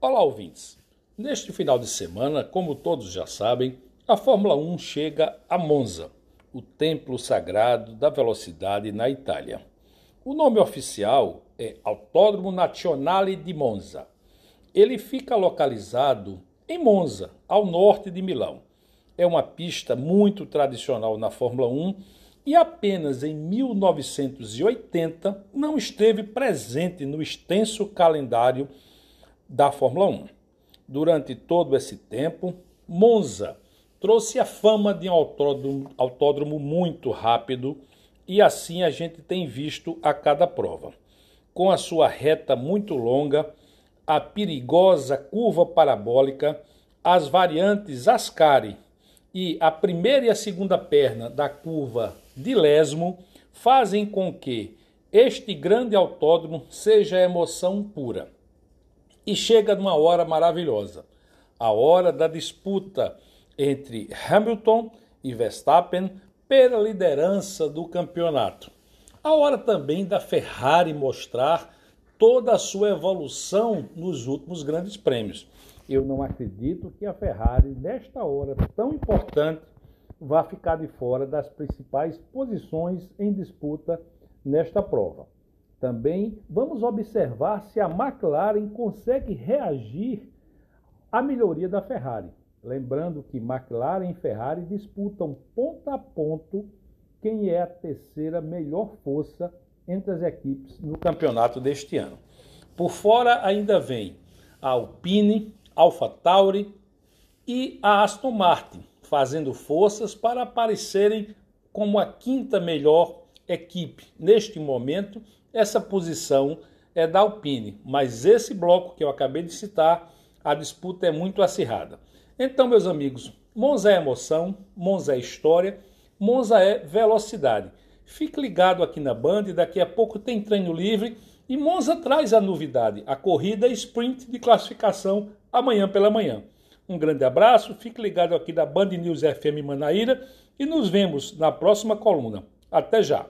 Olá, ouvintes. Neste final de semana, como todos já sabem, a Fórmula 1 chega a Monza, o templo sagrado da velocidade na Itália. O nome oficial é Autódromo Nazionale di Monza. Ele fica localizado em Monza, ao norte de Milão. É uma pista muito tradicional na Fórmula 1 e apenas em 1980 não esteve presente no extenso calendário da Fórmula 1. Durante todo esse tempo, Monza trouxe a fama de um autódromo, autódromo muito rápido e assim a gente tem visto a cada prova. Com a sua reta muito longa, a perigosa curva parabólica, as variantes Ascari e a primeira e a segunda perna da curva de Lesmo fazem com que este grande autódromo seja emoção pura. E chega numa hora maravilhosa, a hora da disputa entre Hamilton e Verstappen pela liderança do campeonato. A hora também da Ferrari mostrar toda a sua evolução nos últimos grandes prêmios. Eu não acredito que a Ferrari, nesta hora tão importante, vá ficar de fora das principais posições em disputa nesta prova. Também vamos observar se a McLaren consegue reagir à melhoria da Ferrari. Lembrando que McLaren e Ferrari disputam ponto a ponto quem é a terceira melhor força entre as equipes no campeonato deste ano. Por fora ainda vem a Alpine, Alpha Tauri e a Aston Martin, fazendo forças para aparecerem como a quinta melhor equipe. Neste momento, essa posição é da Alpine, mas esse bloco que eu acabei de citar, a disputa é muito acirrada. Então, meus amigos, Monza é emoção, Monza é história, Monza é velocidade. Fique ligado aqui na Band, daqui a pouco tem treino livre e Monza traz a novidade, a corrida sprint de classificação amanhã pela manhã. Um grande abraço, fique ligado aqui da Band News FM Manaíra e nos vemos na próxima coluna. Até já!